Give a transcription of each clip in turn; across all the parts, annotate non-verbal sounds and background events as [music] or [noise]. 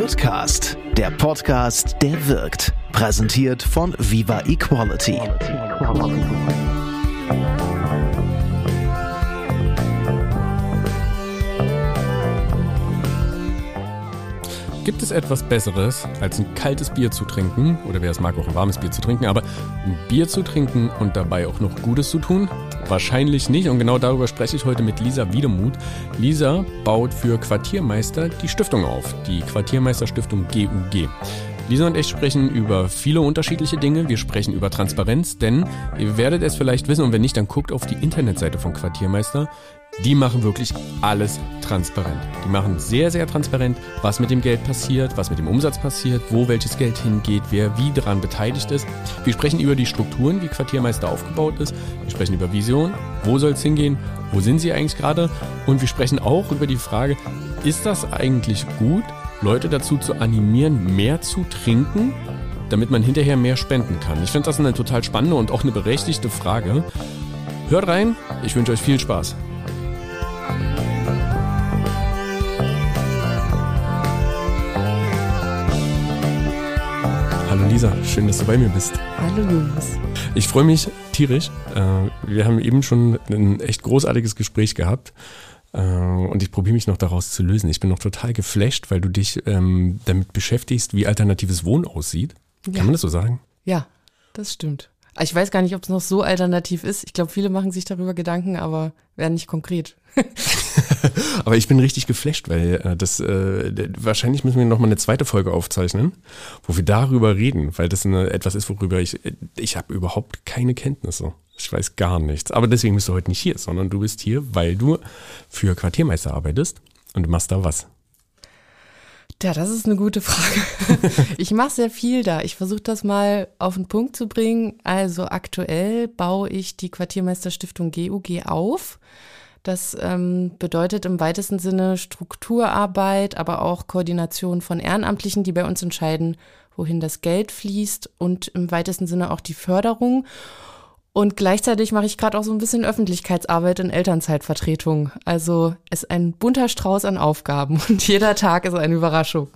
Goodcast, der Podcast, der wirkt. Präsentiert von Viva Equality. Gibt es etwas Besseres, als ein kaltes Bier zu trinken, oder wer es mag, auch ein warmes Bier zu trinken, aber ein Bier zu trinken und dabei auch noch Gutes zu tun? Wahrscheinlich nicht und genau darüber spreche ich heute mit Lisa Wiedemuth. Lisa baut für Quartiermeister die Stiftung auf, die Quartiermeister Stiftung GUG. Lisa und ich sprechen über viele unterschiedliche Dinge. Wir sprechen über Transparenz, denn ihr werdet es vielleicht wissen und wenn nicht, dann guckt auf die Internetseite von Quartiermeister. Die machen wirklich alles transparent. Die machen sehr, sehr transparent, was mit dem Geld passiert, was mit dem Umsatz passiert, wo welches Geld hingeht, wer wie daran beteiligt ist. Wir sprechen über die Strukturen, wie Quartiermeister aufgebaut ist. Wir sprechen über Vision, wo soll es hingehen, wo sind sie eigentlich gerade. Und wir sprechen auch über die Frage, ist das eigentlich gut, Leute dazu zu animieren, mehr zu trinken, damit man hinterher mehr spenden kann? Ich finde das eine total spannende und auch eine berechtigte Frage. Hört rein, ich wünsche euch viel Spaß. Hallo Lisa, schön, dass du bei mir bist. Hallo Jonas. Ich freue mich tierisch. Äh, wir haben eben schon ein echt großartiges Gespräch gehabt. Äh, und ich probiere mich noch daraus zu lösen. Ich bin noch total geflasht, weil du dich ähm, damit beschäftigst, wie alternatives Wohnen aussieht. Kann Ja. man das so sagen? Ja, das stimmt. Ich weiß gar nicht, ob es noch so alternativ ist. Ich glaube, viele machen sich darüber Gedanken, aber werden nicht konkret. [laughs] Aber ich bin richtig geflasht, weil äh, das äh, wahrscheinlich müssen wir noch mal eine zweite Folge aufzeichnen, wo wir darüber reden, weil das eine, etwas ist, worüber ich äh, ich habe überhaupt keine Kenntnisse. Ich weiß gar nichts. Aber deswegen bist du heute nicht hier, sondern du bist hier, weil du für Quartiermeister arbeitest und du machst da was. Ja, das ist eine gute Frage. [laughs] ich mache sehr viel da. Ich versuche das mal auf den Punkt zu bringen. Also aktuell baue ich die Quartiermeisterstiftung GUG auf. Das ähm, bedeutet im weitesten Sinne Strukturarbeit, aber auch Koordination von Ehrenamtlichen, die bei uns entscheiden, wohin das Geld fließt und im weitesten Sinne auch die Förderung. Und gleichzeitig mache ich gerade auch so ein bisschen Öffentlichkeitsarbeit in Elternzeitvertretung. Also es ist ein bunter Strauß an Aufgaben [laughs] und jeder Tag ist eine Überraschung.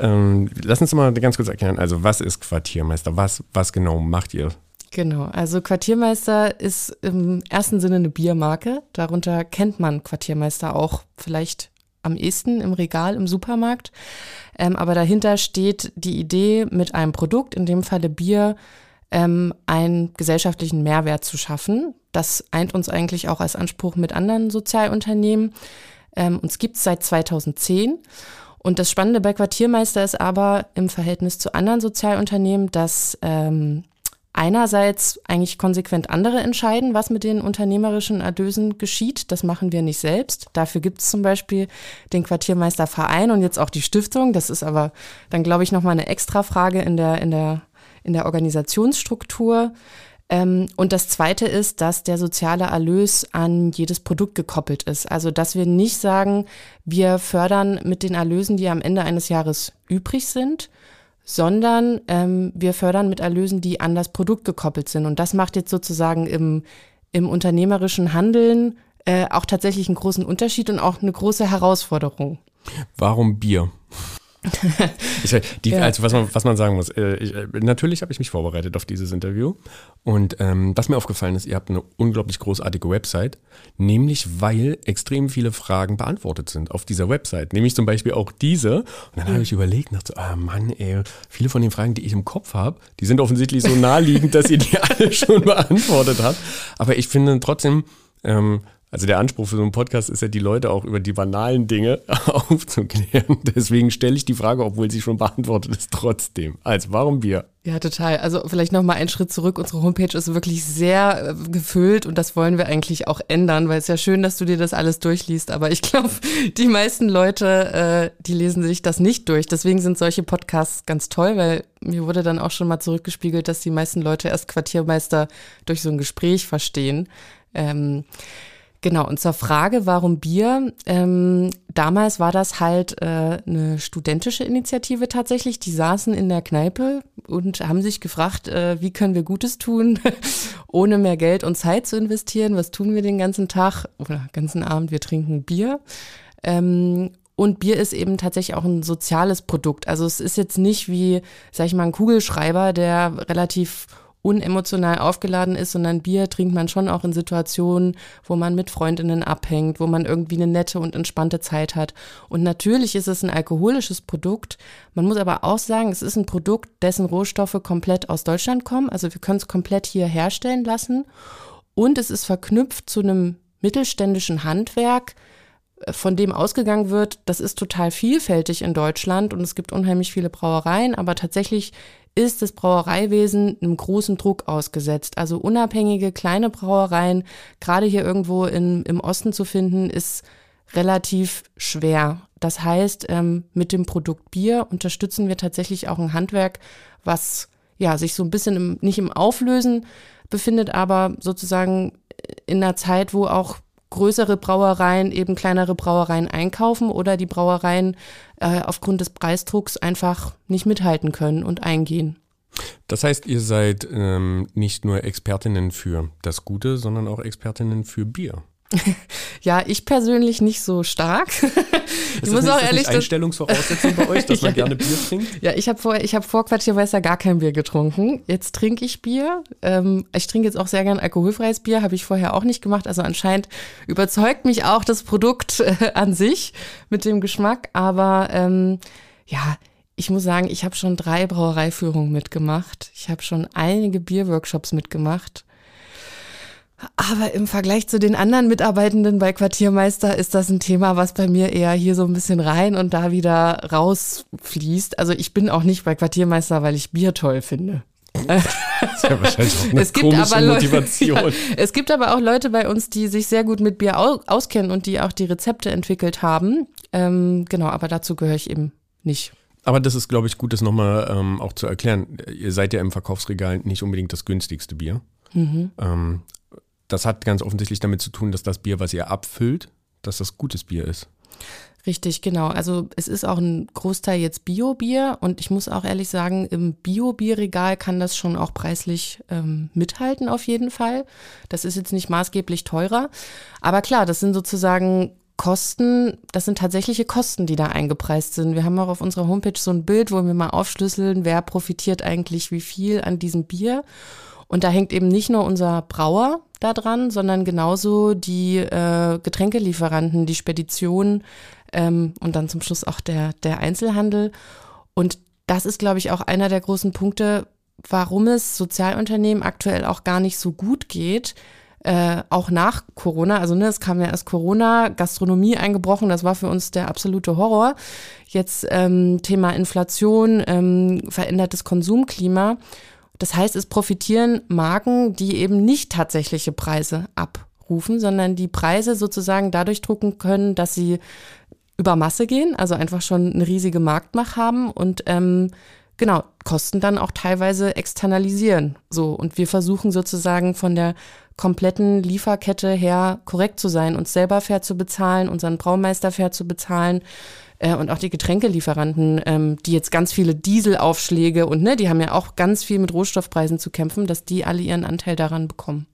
Ähm, lass uns mal ganz kurz erklären, also was ist Quartiermeister? Was, was genau macht ihr? Genau, also Quartiermeister ist im ersten Sinne eine Biermarke. Darunter kennt man Quartiermeister auch vielleicht am ehesten im Regal im Supermarkt. Ähm, aber dahinter steht die Idee, mit einem Produkt, in dem Falle Bier, ähm, einen gesellschaftlichen Mehrwert zu schaffen. Das eint uns eigentlich auch als Anspruch mit anderen Sozialunternehmen. Ähm, uns gibt es seit 2010. Und das Spannende bei Quartiermeister ist aber im Verhältnis zu anderen Sozialunternehmen, dass ähm, einerseits eigentlich konsequent andere entscheiden, was mit den unternehmerischen Erlösen geschieht. Das machen wir nicht selbst. Dafür gibt es zum Beispiel den Quartiermeisterverein und jetzt auch die Stiftung. Das ist aber dann, glaube ich, nochmal eine extra Frage in der, in der, in der Organisationsstruktur. Ähm, und das Zweite ist, dass der soziale Erlös an jedes Produkt gekoppelt ist. Also, dass wir nicht sagen, wir fördern mit den Erlösen, die am Ende eines Jahres übrig sind, sondern ähm, wir fördern mit Erlösen, die an das Produkt gekoppelt sind. Und das macht jetzt sozusagen im, im unternehmerischen Handeln äh, auch tatsächlich einen großen Unterschied und auch eine große Herausforderung. Warum Bier? [laughs] ich, die, Ja. also was man, was man sagen muss, äh, ich, äh, natürlich habe ich mich vorbereitet auf dieses Interview und ähm, was mir aufgefallen ist, ihr habt eine unglaublich großartige Website, nämlich weil extrem viele Fragen beantwortet sind auf dieser Website, nämlich zum Beispiel auch diese. Und dann habe ich überlegt, dachte, so, ah Mann, ey, viele von den Fragen, die ich im Kopf habe, die sind offensichtlich so naheliegend, dass ihr die [laughs] alle schon beantwortet habt, aber ich finde trotzdem, ähm, also der Anspruch für so einen Podcast ist ja, die Leute auch über die banalen Dinge [laughs] aufzuklären. Deswegen stelle ich die Frage, obwohl sie schon beantwortet ist, trotzdem. Also warum Bier? Ja, total. Also vielleicht noch mal einen Schritt zurück. Unsere Homepage ist wirklich sehr äh, gefüllt und das wollen wir eigentlich auch ändern, weil es ja schön, dass du dir das alles durchliest. Aber ich glaube, [laughs] die meisten Leute, äh, die lesen sich das nicht durch. Deswegen sind solche Podcasts ganz toll, weil mir wurde dann auch schon mal zurückgespiegelt, dass die meisten Leute erst Quartiermeister durch so ein Gespräch verstehen. Ähm, Genau, und zur Frage, warum Bier? Ähm, damals war das halt äh, eine studentische Initiative tatsächlich. Die saßen in der Kneipe und haben sich gefragt, äh, wie können wir Gutes tun, [laughs] ohne mehr Geld und Zeit zu investieren? Was tun wir den ganzen Tag oder ganzen Abend? Wir trinken Bier. Ähm, Und Bier ist eben tatsächlich auch ein soziales Produkt. Also es ist jetzt nicht wie, sag ich mal, ein Kugelschreiber, der relativ unemotional aufgeladen ist, sondern Bier trinkt man schon auch in Situationen, wo man mit Freundinnen abhängt, wo man irgendwie eine nette und entspannte Zeit hat. Und natürlich ist es ein alkoholisches Produkt. Man muss aber auch sagen, es ist ein Produkt, dessen Rohstoffe komplett aus Deutschland kommen. Also wir können es komplett hier herstellen lassen. Und es ist verknüpft zu einem mittelständischen Handwerk, von dem ausgegangen wird, das ist total vielfältig in Deutschland und es gibt unheimlich viele Brauereien, aber tatsächlich ist das Brauereiwesen einem großen Druck ausgesetzt. Also unabhängige kleine Brauereien, gerade hier irgendwo in, im Osten zu finden, ist relativ schwer. Das heißt, ähm, mit dem Produkt Bier unterstützen wir tatsächlich auch ein Handwerk, was ja sich so ein bisschen im, nicht im Auflösen befindet, aber sozusagen in einer Zeit, wo auch größere Brauereien eben kleinere Brauereien einkaufen oder die Brauereien äh, aufgrund des Preisdrucks einfach nicht mithalten können und eingehen. Das heißt, ihr seid ähm, nicht nur Expertinnen für das Gute, sondern auch Expertinnen für Bier. [laughs] ja, ich persönlich nicht so stark. [laughs] ich muss auch ehrlich sagen. Einstellungsvoraussetzung bei euch, dass man [laughs] ja, gerne Bier trinkt? Ja, ich habe vor, ich hab vor Quartiermeister gar kein Bier getrunken. Jetzt trinke ich Bier. Ähm, ich trinke jetzt auch sehr gern alkoholfreies Bier, habe ich vorher auch nicht gemacht. Also anscheinend überzeugt mich auch das Produkt äh, an sich mit dem Geschmack. Aber ähm, ja, ich muss sagen, ich habe schon drei Brauereiführungen mitgemacht. Ich habe schon einige Bierworkshops mitgemacht. Aber im Vergleich zu den anderen Mitarbeitenden bei Quartiermeister ist das ein Thema, was bei mir eher hier so ein bisschen rein und da wieder rausfließt. Also ich bin auch nicht bei Quartiermeister, weil ich Bier toll finde. Das ist ja wahrscheinlich auch eine es gibt aber Motivation. Leute, [laughs] ja, es gibt aber auch Leute bei uns, die sich sehr gut mit Bier auskennen und die auch die Rezepte entwickelt haben. Ähm, genau, aber dazu gehöre ich eben nicht. Aber das ist, glaube ich, gut, das nochmal ähm, auch zu erklären. Ihr seid ja im Verkaufsregal nicht unbedingt das günstigste Bier. Mhm. Ähm, das hat ganz offensichtlich damit zu tun, dass das Bier, was ihr abfüllt, dass das gutes Bier ist. Richtig, genau. Also es ist auch ein Großteil jetzt Bio-Bier und ich muss auch ehrlich sagen, im Bio-Bierregal kann das schon auch preislich ähm, mithalten auf jeden Fall. Das ist jetzt nicht maßgeblich teurer. Aber klar, das sind sozusagen Kosten, das sind tatsächliche Kosten, die da eingepreist sind. Wir haben auch auf unserer Homepage so ein Bild, wo wir mal aufschlüsseln, wer profitiert eigentlich wie viel an diesem Bier. Und da hängt eben nicht nur unser Brauer da dran, sondern genauso die äh, Getränkelieferanten, die Spedition ähm, und dann zum Schluss auch der, der Einzelhandel. Und das ist, glaube ich, auch einer der großen Punkte, warum es Sozialunternehmen aktuell auch gar nicht so gut geht, äh, auch nach Corona. Also ne, es kam ja erst Corona, Gastronomie eingebrochen, das war für uns der absolute Horror. Jetzt ähm, Thema Inflation, ähm, verändertes Konsumklima. Das heißt, es profitieren Marken, die eben nicht tatsächliche Preise abrufen, sondern die Preise sozusagen dadurch drucken können, dass sie über Masse gehen, also einfach schon eine riesige Marktmacht haben und ähm, genau, Kosten dann auch teilweise externalisieren. So, und wir versuchen sozusagen von der kompletten Lieferkette her korrekt zu sein, uns selber fair zu bezahlen, unseren Braumeister fair zu bezahlen, äh, und auch die Getränkelieferanten, ähm, die jetzt ganz viele Dieselaufschläge und ne, die haben ja auch ganz viel mit Rohstoffpreisen zu kämpfen, dass die alle ihren Anteil daran bekommen.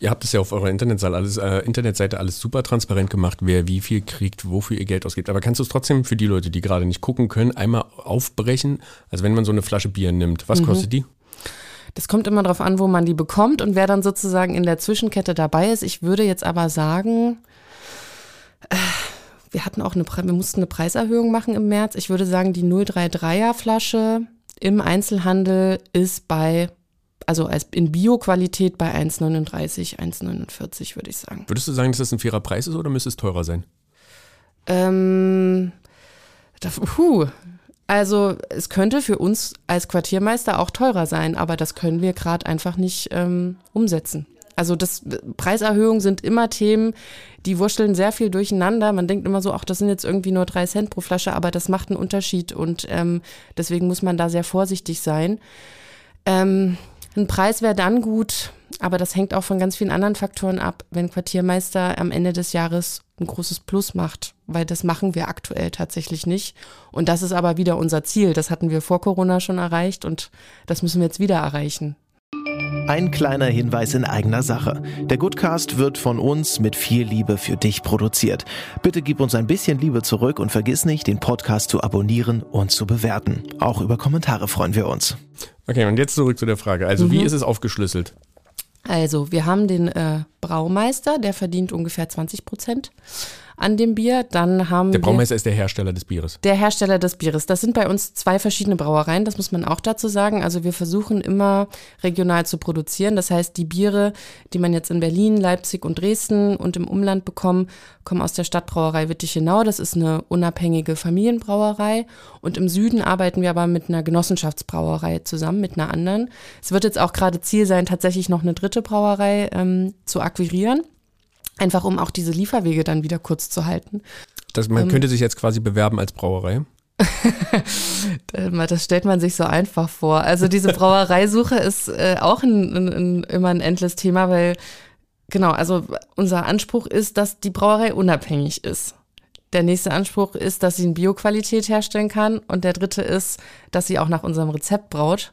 Ihr habt es ja auf eurer Internetseite alles, äh, Internetseite alles super transparent gemacht, wer wie viel kriegt, wofür ihr Geld ausgibt. Aber kannst du es trotzdem für die Leute, die gerade nicht gucken können, einmal aufbrechen? Also wenn man so eine Flasche Bier nimmt, was mhm. kostet die? Das kommt immer darauf an, wo man die bekommt und wer dann sozusagen in der Zwischenkette dabei ist. Ich würde jetzt aber sagen, äh, wir hatten auch eine, wir mussten eine Preiserhöhung machen im März. Ich würde sagen, die 033er Flasche im Einzelhandel ist bei, also als in Bio-Qualität bei 1,39, 1,49 würde ich sagen. Würdest du sagen, dass das ein fairer Preis ist oder müsste es teurer sein? Ähm, da, puh, also es könnte für uns als Quartiermeister auch teurer sein, aber das können wir gerade einfach nicht ähm, umsetzen. Also das Preiserhöhungen sind immer Themen, die wurschteln sehr viel durcheinander. Man denkt immer so, ach, das sind jetzt irgendwie nur drei Cent pro Flasche, aber das macht einen Unterschied und ähm, deswegen muss man da sehr vorsichtig sein. Ähm, ein Preis wäre dann gut, aber das hängt auch von ganz vielen anderen Faktoren ab, wenn Quartiermeister am Ende des Jahres ein großes Plus macht, weil das machen wir aktuell tatsächlich nicht. Und das ist aber wieder unser Ziel. Das hatten wir vor Corona schon erreicht und das müssen wir jetzt wieder erreichen. Ein kleiner Hinweis in eigener Sache. Der Goodcast wird von uns mit viel Liebe für dich produziert. Bitte gib uns ein bisschen Liebe zurück und vergiss nicht, den Podcast zu abonnieren und zu bewerten. Auch über Kommentare freuen wir uns. Okay, und jetzt zurück zu der Frage. Also, mhm. wie ist es aufgeschlüsselt? Also, wir haben den äh, Braumeister, der verdient ungefähr 20 Prozent an dem Bier. Dann haben der Braumeister ist der Hersteller des Bieres. Der Hersteller des Bieres. Das sind bei uns zwei verschiedene Brauereien, das muss man auch dazu sagen. Also wir versuchen immer regional zu produzieren. Das heißt, die Biere, die man jetzt in Berlin, Leipzig und Dresden und im Umland bekommt, kommen aus der Stadtbrauerei Wittichenau. Das ist eine unabhängige Familienbrauerei. Und im Süden arbeiten wir aber mit einer Genossenschaftsbrauerei zusammen, mit einer anderen. Es wird jetzt auch gerade Ziel sein, tatsächlich noch eine dritte Brauerei ähm, zu akquirieren. Einfach um auch diese Lieferwege dann wieder kurz zu halten. Das, man ähm, könnte sich jetzt quasi bewerben als Brauerei. [laughs] das stellt man sich so einfach vor. Also diese [laughs] Brauereisuche ist äh, auch ein, ein, ein, immer ein endles Thema, weil genau, also unser Anspruch ist, dass die Brauerei unabhängig ist. Der nächste Anspruch ist, dass sie eine Bioqualität herstellen kann und der dritte ist, dass sie auch nach unserem Rezept braut.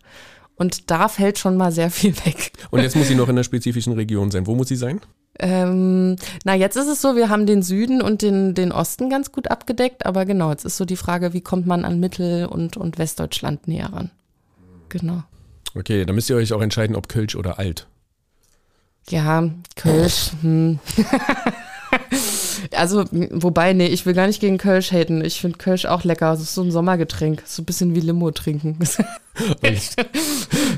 Und da fällt schon mal sehr viel weg. Und jetzt muss sie [laughs] noch in einer spezifischen Region sein. Wo muss sie sein? Ähm, na, jetzt ist es so, wir haben den Süden und den, den Osten ganz gut abgedeckt, aber genau, jetzt ist so die Frage, wie kommt man an Mittel- und, und Westdeutschland näher ran? Genau. Okay, dann müsst ihr euch auch entscheiden, ob Kölsch oder Alt. Ja, Kölsch. Hm. [laughs] [laughs] Also, wobei, nee, ich will gar nicht gegen Kölsch haten. Ich finde Kölsch auch lecker. Das ist so ein Sommergetränk. So ein bisschen wie Limo trinken. [laughs] [laughs] äh,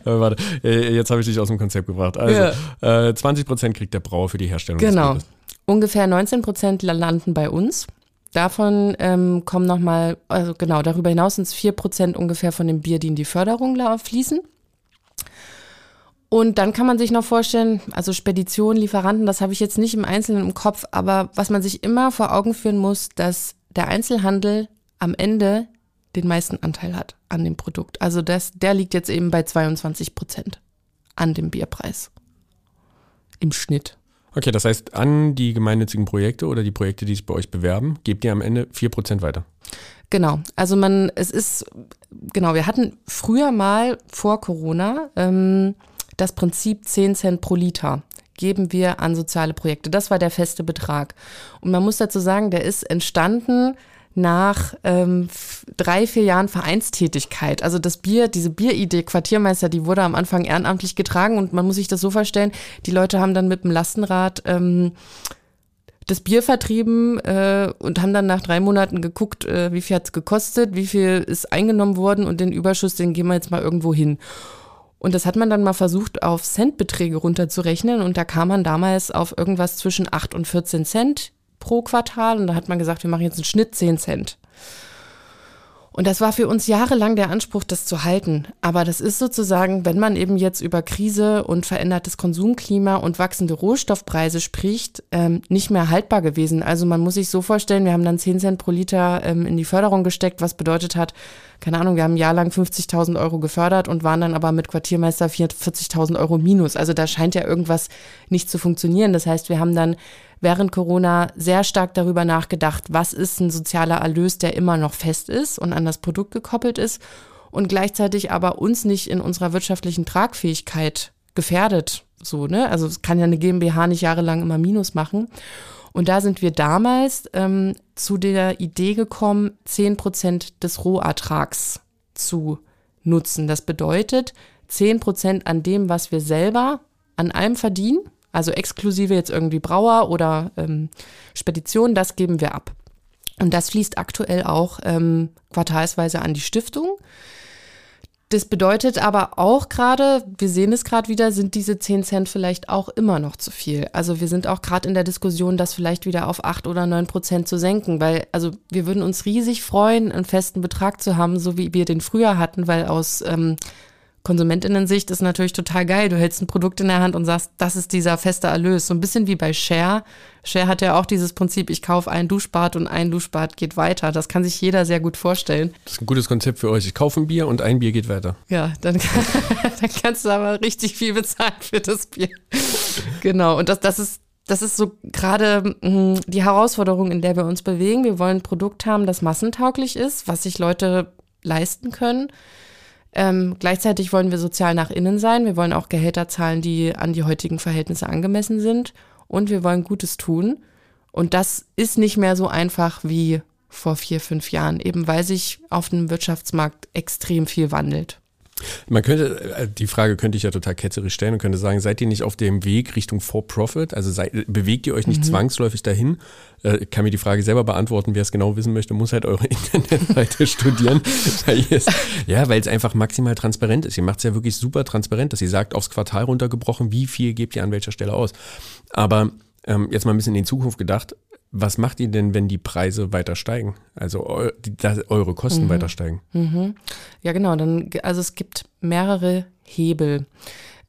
warte, äh, jetzt habe ich dich aus dem Konzept gebracht. Also, ja. äh, 20 Prozent kriegt der Brauer für die Herstellung genau. des Bieres. Ungefähr 19 Prozent landen bei uns. Davon ähm, kommen nochmal, also genau, darüber hinaus sind es 4 Prozent ungefähr von dem Bier, die in die Förderung fließen. Und dann kann man sich noch vorstellen, also Speditionen, Lieferanten, das habe ich jetzt nicht im Einzelnen im Kopf, aber was man sich immer vor Augen führen muss, dass der Einzelhandel am Ende den meisten Anteil hat an dem Produkt. Also das, der liegt jetzt eben bei 22 Prozent an dem Bierpreis. Im Schnitt. Okay, das heißt, an die gemeinnützigen Projekte oder die Projekte, die sich bei euch bewerben, gebt ihr am Ende 4% weiter. Genau, also man, es ist, genau, wir hatten früher mal vor Corona ähm, das Prinzip 10 Cent pro Liter geben wir an soziale Projekte. Das war der feste Betrag. Und man muss dazu sagen, der ist entstanden nach ähm, drei, vier Jahren Vereinstätigkeit. Also das Bier, diese Bieridee Quartiermeister, die wurde am Anfang ehrenamtlich getragen und man muss sich das so vorstellen, die Leute haben dann mit dem Lastenrad ähm, das Bier vertrieben äh, und haben dann nach drei Monaten geguckt, äh, wie viel hat's gekostet, wie viel ist eingenommen worden und den Überschuss, den gehen wir jetzt mal irgendwo hin. Und das hat man dann mal versucht, auf Centbeträge runterzurechnen. Und da kam man damals auf irgendwas zwischen 8 und 14 Cent pro Quartal. Und da hat man gesagt, wir machen jetzt einen Schnitt 10 Cent. Und das war für uns jahrelang der Anspruch, das zu halten. Aber das ist sozusagen, wenn man eben jetzt über Krise und verändertes Konsumklima und wachsende Rohstoffpreise spricht, ähm, nicht mehr haltbar gewesen. Also man muss sich so vorstellen, wir haben dann 10 Cent pro Liter ähm, in die Förderung gesteckt, was bedeutet hat, keine Ahnung, wir haben ein Jahr lang 50.000 Euro gefördert und waren dann aber mit Quartiermeister 40.000 Euro minus. Also da scheint ja irgendwas nicht zu funktionieren. Das heißt, wir haben dann während Corona sehr stark darüber nachgedacht, was ist ein sozialer Erlös, der immer noch fest ist und an das Produkt gekoppelt ist und gleichzeitig aber uns nicht in unserer wirtschaftlichen Tragfähigkeit gefährdet. So, ne? Also es kann ja eine GmbH nicht jahrelang immer Minus machen. Und da sind wir damals ähm, zu der Idee gekommen, zehn Prozent des Rohertrags zu nutzen. Das bedeutet zehn Prozent an dem, was wir selber an allem verdienen, also exklusive jetzt irgendwie Brauer oder ähm, Spedition, das geben wir ab. Und das fließt aktuell auch ähm, quartalsweise an die Stiftung. Das bedeutet aber auch gerade, wir sehen es gerade wieder, sind diese 10 Cent vielleicht auch immer noch zu viel. Also wir sind auch gerade in der Diskussion, das vielleicht wieder auf 8 oder 9 Prozent zu senken, weil also wir würden uns riesig freuen, einen festen Betrag zu haben, so wie wir den früher hatten, weil aus ähm, Konsumentinnen-Sicht ist natürlich total geil. Du hältst ein Produkt in der Hand und sagst, das ist dieser feste Erlös. So ein bisschen wie bei Share. Share hat ja auch dieses Prinzip, ich kaufe ein Duschbad und ein Duschbad geht weiter. Das kann sich jeder sehr gut vorstellen. Das ist ein gutes Konzept für euch. Ich kaufe ein Bier und ein Bier geht weiter. Ja, dann, [laughs] dann kannst du aber richtig viel bezahlen für das Bier. genau. Und das, das ist das ist so gerade hm, die Herausforderung, in der wir uns bewegen. Wir wollen ein Produkt haben, das massentauglich ist, was sich Leute leisten können Ähm, gleichzeitig wollen wir sozial nach innen sein. Wir wollen auch Gehälter zahlen, die an die heutigen Verhältnisse angemessen sind. Und wir wollen Gutes tun. Und das ist nicht mehr so einfach wie vor vier, fünf Jahren, eben weil sich auf dem Wirtschaftsmarkt extrem viel wandelt. Man könnte, äh, die Frage könnte ich ja total ketzerisch stellen und könnte sagen, seid ihr nicht auf dem Weg Richtung For-Profit? Also seid, bewegt ihr euch nicht mhm. zwangsläufig dahin? Äh, kann mir die Frage selber beantworten. Wer es genau wissen möchte, muss halt eure [laughs] Internetseite studieren. Weil es, ja, weil es einfach maximal transparent ist. Ihr macht es ja wirklich super transparent, dass ihr sagt, aufs Quartal runtergebrochen, wie viel gebt ihr an welcher Stelle aus. Aber ähm, jetzt mal ein bisschen in die Zukunft gedacht. Was macht ihr denn, wenn die Preise weiter steigen? Also eu, die, eure Kosten mhm. weiter steigen? Mhm. Ja, genau. Dann, also es gibt mehrere Hebel,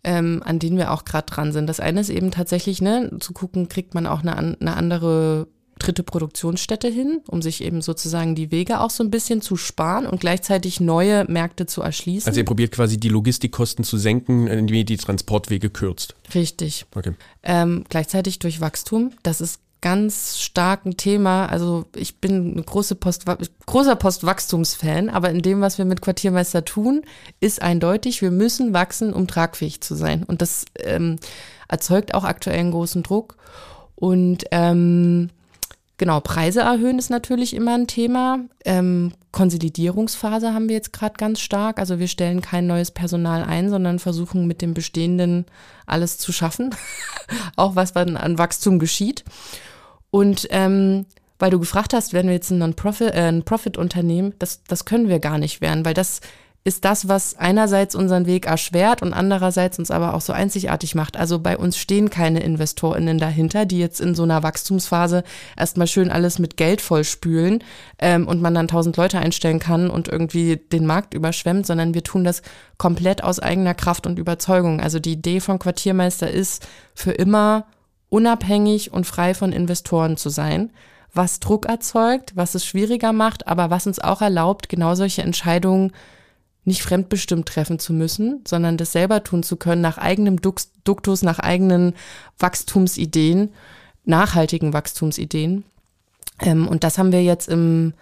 ähm, an denen wir auch gerade dran sind. Das eine ist eben tatsächlich, ne, zu gucken, kriegt man auch eine, eine andere dritte Produktionsstätte hin, um sich eben sozusagen die Wege auch so ein bisschen zu sparen und gleichzeitig neue Märkte zu erschließen. Also ihr probiert quasi die Logistikkosten zu senken, indem ihr die Transportwege kürzt. Richtig. Okay. Ähm, gleichzeitig durch Wachstum. Das ist ganz starken Thema. Also ich bin ein große Post, großer Postwachstumsfan, aber in dem, was wir mit Quartiermeister tun, ist eindeutig, wir müssen wachsen, um tragfähig zu sein. Und das ähm, erzeugt auch aktuell einen großen Druck. Und ähm, Genau, Preise erhöhen ist natürlich immer ein Thema. Ähm, Konsolidierungsphase haben wir jetzt gerade ganz stark. Also wir stellen kein neues Personal ein, sondern versuchen mit dem Bestehenden alles zu schaffen, [laughs] auch was dann an Wachstum geschieht. Und ähm, weil du gefragt hast, werden wir jetzt ein Non-Profit, äh, das, das können wir gar nicht werden, weil das ist das, was einerseits unseren Weg erschwert und andererseits uns aber auch so einzigartig macht. Also bei uns stehen keine InvestorInnen dahinter, die jetzt in so einer Wachstumsphase erstmal schön alles mit Geld vollspülen ähm, und man dann tausend Leute einstellen kann und irgendwie den Markt überschwemmt, sondern wir tun das komplett aus eigener Kraft und Überzeugung. Also die Idee von Quartiermeister ist, für immer unabhängig und frei von Investoren zu sein was Druck erzeugt, was es schwieriger macht, aber was uns auch erlaubt, genau solche Entscheidungen nicht fremdbestimmt treffen zu müssen, sondern das selber tun zu können, nach eigenem Duktus, nach eigenen Wachstumsideen, nachhaltigen Wachstumsideen. Ähm, und das haben wir jetzt im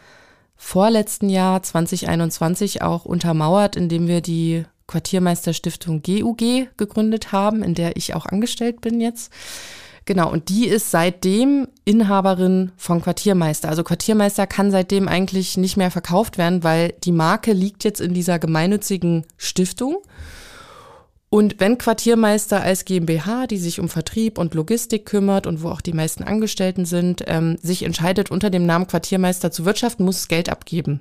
vorletzten Jahr 2021 auch untermauert, indem wir die Quartiermeisterstiftung GUG gegründet haben, in der ich auch angestellt bin jetzt. Genau, und die ist seitdem Inhaberin von Quartiermeister. Also Quartiermeister kann seitdem eigentlich nicht mehr verkauft werden, weil die Marke liegt jetzt in dieser gemeinnützigen Stiftung. Und wenn Quartiermeister als GmbH, die sich um Vertrieb und Logistik kümmert und wo auch die meisten Angestellten sind, ähm, sich entscheidet, unter dem Namen Quartiermeister zu wirtschaften, muss Geld abgeben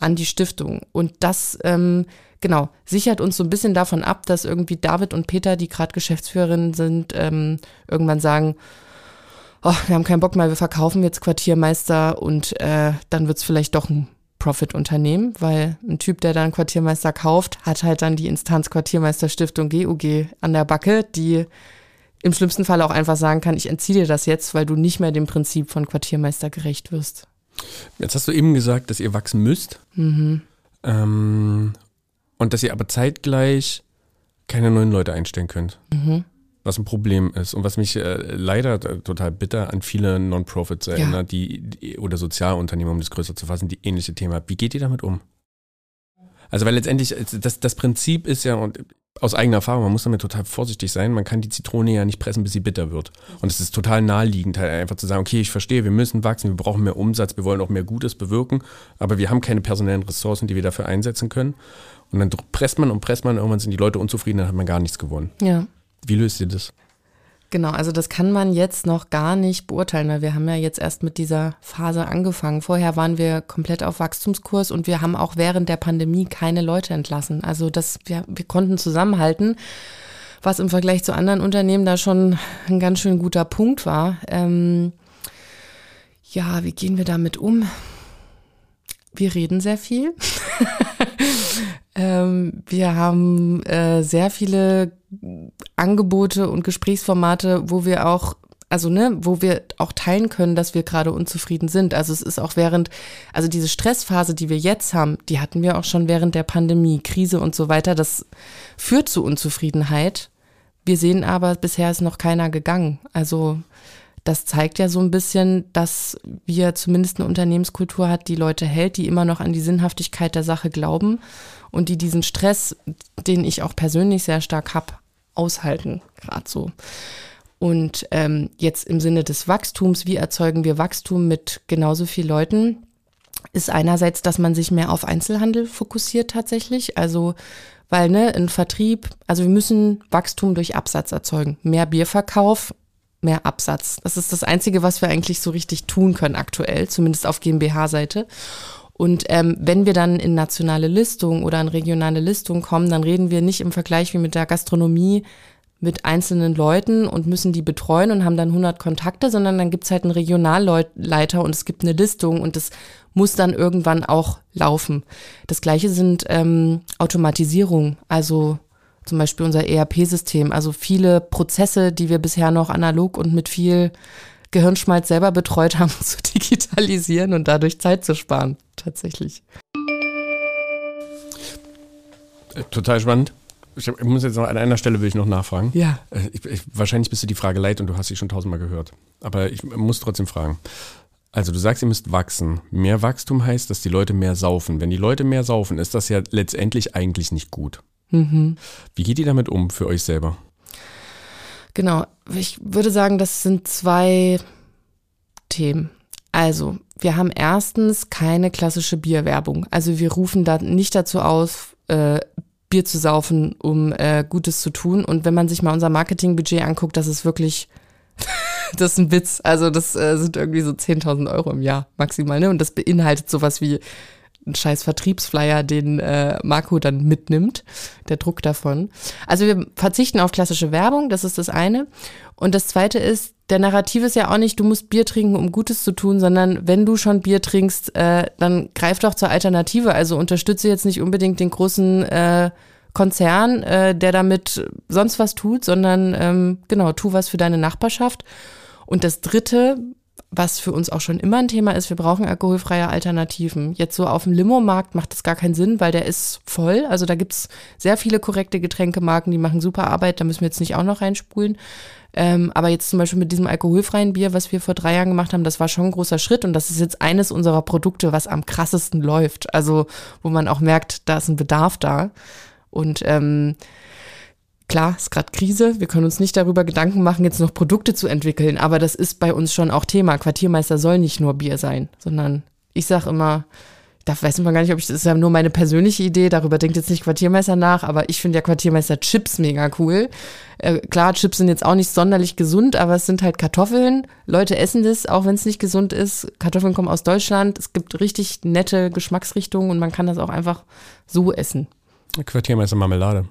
an die Stiftung. Und das ähm, genau, sichert uns so ein bisschen davon ab, dass irgendwie David und Peter, die gerade Geschäftsführerinnen sind, ähm, irgendwann sagen, oh, wir haben keinen Bock mehr, wir verkaufen jetzt Quartiermeister und äh, dann wird's vielleicht doch ein Profit-Unternehmen, weil ein Typ, der dann Quartiermeister kauft, hat halt dann die Instanz Quartiermeister Stiftung GUG an der Backe, die im schlimmsten Fall auch einfach sagen kann, ich entziehe dir das jetzt, weil du nicht mehr dem Prinzip von Quartiermeister gerecht wirst. Jetzt hast du eben gesagt, dass ihr wachsen müsst. Mhm. Ähm, und dass ihr aber zeitgleich keine neuen Leute einstellen könnt. Mhm. Was ein Problem ist und was mich äh, leider total bitter an viele Non-Profits erinnert, ja. die, die, oder Sozialunternehmen, um das größer zu fassen, die ähnliche Themen haben. Wie geht ihr damit um? Also, weil letztendlich, das, das Prinzip ist ja, und aus eigener Erfahrung, man muss damit total vorsichtig sein. Man kann die Zitrone ja nicht pressen, bis sie bitter wird. Und es ist total naheliegend, halt einfach zu sagen, okay, ich verstehe, wir müssen wachsen, wir brauchen mehr Umsatz, wir wollen auch mehr Gutes bewirken, aber wir haben keine personellen Ressourcen, die wir dafür einsetzen können. Und dann presst man und presst man, irgendwann sind die Leute unzufrieden, dann hat man gar nichts gewonnen. Ja. Wie löst ihr das? Genau, also das kann man jetzt noch gar nicht beurteilen, weil wir haben ja jetzt erst mit dieser Phase angefangen. Vorher waren wir komplett auf Wachstumskurs und wir haben auch während der Pandemie keine Leute entlassen. Also das, wir, wir konnten zusammenhalten, was im Vergleich zu anderen Unternehmen da schon ein ganz schön guter Punkt war. Ähm, ja, wie gehen wir damit um? Wir reden sehr viel. [laughs] ähm, wir haben äh, sehr viele Angebote und Gesprächsformate, wo wir auch also ne, wo wir auch teilen können, dass wir gerade unzufrieden sind. Also es ist auch während, also diese Stressphase, die wir jetzt haben, die hatten wir auch schon während der Pandemie, Krise und so weiter. Das führt zu Unzufriedenheit. Wir sehen aber, bisher ist noch keiner gegangen. Also das zeigt ja so ein bisschen, dass wir zumindest eine Unternehmenskultur hat, die Leute hält, die immer noch an die Sinnhaftigkeit der Sache glauben und die diesen Stress, den ich auch persönlich sehr stark habe, aushalten, gerade so. Und ähm, jetzt im Sinne des Wachstums, wie erzeugen wir Wachstum mit genauso vielen Leuten, ist einerseits, dass man sich mehr auf Einzelhandel fokussiert tatsächlich. Also, weil ne, ein Vertrieb, also wir müssen Wachstum durch Absatz erzeugen. Mehr Bierverkauf, mehr Absatz. Das ist das Einzige, was wir eigentlich so richtig tun können aktuell, zumindest auf GmbH-Seite. Und ähm, wenn wir dann in nationale Listung oder in regionale Listung kommen, dann reden wir nicht im Vergleich wie mit der Gastronomie mit einzelnen Leuten und müssen die betreuen und haben dann 100 Kontakte, sondern dann gibt's halt einen Regionalleiter und es gibt eine Listung und das muss dann irgendwann auch laufen. Das gleiche sind ähm, Automatisierung, also zum Beispiel unser ERP-System, also viele Prozesse, die wir bisher noch analog und mit viel Gehirnschmalz selber betreut haben, [laughs] zu digitalisieren und dadurch Zeit zu sparen, tatsächlich. Total spannend. Ich, ich, muss jetzt noch an einer Stelle will ich noch nachfragen. Ja. Äh, ich, ich, wahrscheinlich bist du die Frage leid und du hast sie schon tausendmal gehört. Aber ich muss trotzdem fragen. Also du sagst, ihr müsst wachsen. Mehr Wachstum heißt, dass die Leute mehr saufen. Wenn die Leute mehr saufen, ist das ja letztendlich eigentlich nicht gut. Mhm. Wie geht ihr damit um für euch selber? Genau. Ich würde sagen, das sind zwei Themen. Also, wir haben erstens keine klassische Bierwerbung. Also wir rufen da nicht dazu aus, äh, Bier zu saufen, um äh, Gutes zu tun. Und wenn man sich mal unser Marketingbudget anguckt, das ist wirklich, [laughs] das ist ein Witz. Also das äh, sind irgendwie so 10.000 Euro im Jahr maximal. Ne? Und das beinhaltet sowas wie ein scheiß Vertriebsflyer, den äh, Marco dann mitnimmt, der Druck davon. Also wir verzichten auf klassische Werbung, das ist das eine. Und das zweite ist, der Narrativ ist ja auch nicht, du musst Bier trinken, um Gutes zu tun, sondern wenn du schon Bier trinkst, äh, dann greif doch zur Alternative. Also unterstütze jetzt nicht unbedingt den großen äh, Konzern, äh, der damit sonst was tut, sondern ähm, genau, tu was für deine Nachbarschaft. Und das Dritte, was für uns auch schon immer ein Thema ist, wir brauchen alkoholfreie Alternativen. Jetzt so auf dem Limo-Markt macht das gar keinen Sinn, weil der ist voll. Also da gibt's sehr viele korrekte Getränkemarken, die machen super Arbeit, da müssen wir jetzt nicht auch noch reinspulen. Ähm, aber jetzt zum Beispiel mit diesem alkoholfreien Bier, was wir vor drei Jahren gemacht haben, das war schon ein großer Schritt und das ist jetzt eines unserer Produkte, was am krassesten läuft. Also wo man auch merkt, da ist ein Bedarf da. Und ähm, Klar, ist gerade Krise. Wir können uns nicht darüber Gedanken machen, jetzt noch Produkte zu entwickeln, aber das ist bei uns schon auch Thema. Quartiermeister soll nicht nur Bier sein, sondern ich sag immer, da weiß man gar nicht, ob ich das ist ja nur meine persönliche Idee, darüber denkt jetzt nicht Quartiermeister nach, aber ich finde ja Quartiermeister Chips mega cool. Äh, klar, Chips sind jetzt auch nicht sonderlich gesund, aber es sind halt Kartoffeln. Leute essen das, auch wenn es nicht gesund ist. Kartoffeln kommen aus Deutschland. Es gibt richtig nette Geschmacksrichtungen und man kann das auch einfach so essen. Quartiermeister Marmelade.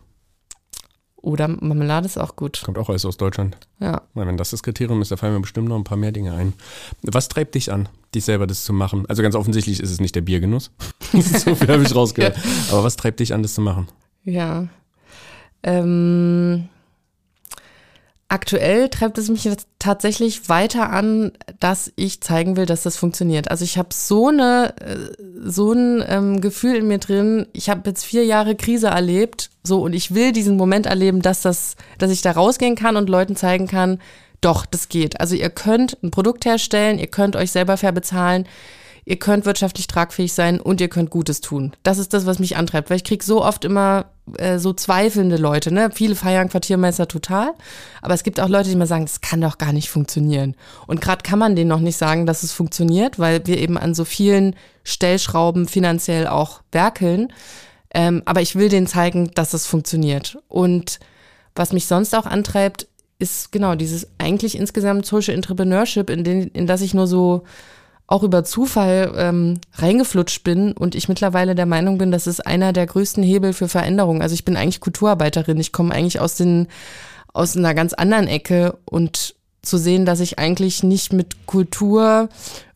Oder Marmelade ist auch gut. Kommt auch alles aus Deutschland. Ja. Wenn das das Kriterium ist, da fallen mir bestimmt noch ein paar mehr Dinge ein. Was treibt dich an, dich selber das zu machen? Also ganz offensichtlich ist es nicht der Biergenuss. [laughs] so viel habe ich rausgehört. [laughs] Ja. Aber was treibt dich an, das zu machen? Ja. Ähm, Aktuell treibt es mich jetzt tatsächlich weiter an, dass ich zeigen will, dass das funktioniert. Also ich habe so eine äh, so ein ähm, Gefühl in mir drin. Ich habe jetzt vier Jahre Krise erlebt, so und ich will diesen Moment erleben, dass das, dass ich da rausgehen kann und Leuten zeigen kann, doch, das geht. Also ihr könnt ein Produkt herstellen, ihr könnt euch selber fair bezahlen, ihr könnt wirtschaftlich tragfähig sein und ihr könnt Gutes tun. Das ist das, was mich antreibt, weil ich krieg so oft immer äh, so zweifelnde Leute. Ne? Viele feiern Quartiermeister total, aber es gibt auch Leute, die mir sagen, das kann doch gar nicht funktionieren. Und gerade kann man denen noch nicht sagen, dass es funktioniert, weil wir eben an so vielen Stellschrauben finanziell auch werkeln. Ähm, aber ich will denen zeigen, dass es funktioniert. Und was mich sonst auch antreibt, ist genau dieses eigentlich insgesamt Social Entrepreneurship, in, den, in das ich nur so auch über Zufall ähm, reingeflutscht bin und ich mittlerweile der Meinung bin, das ist einer der größten Hebel für Veränderung. Also ich bin eigentlich Kulturarbeiterin, ich komme eigentlich aus den aus einer ganz anderen Ecke und zu sehen, dass ich eigentlich nicht mit Kultur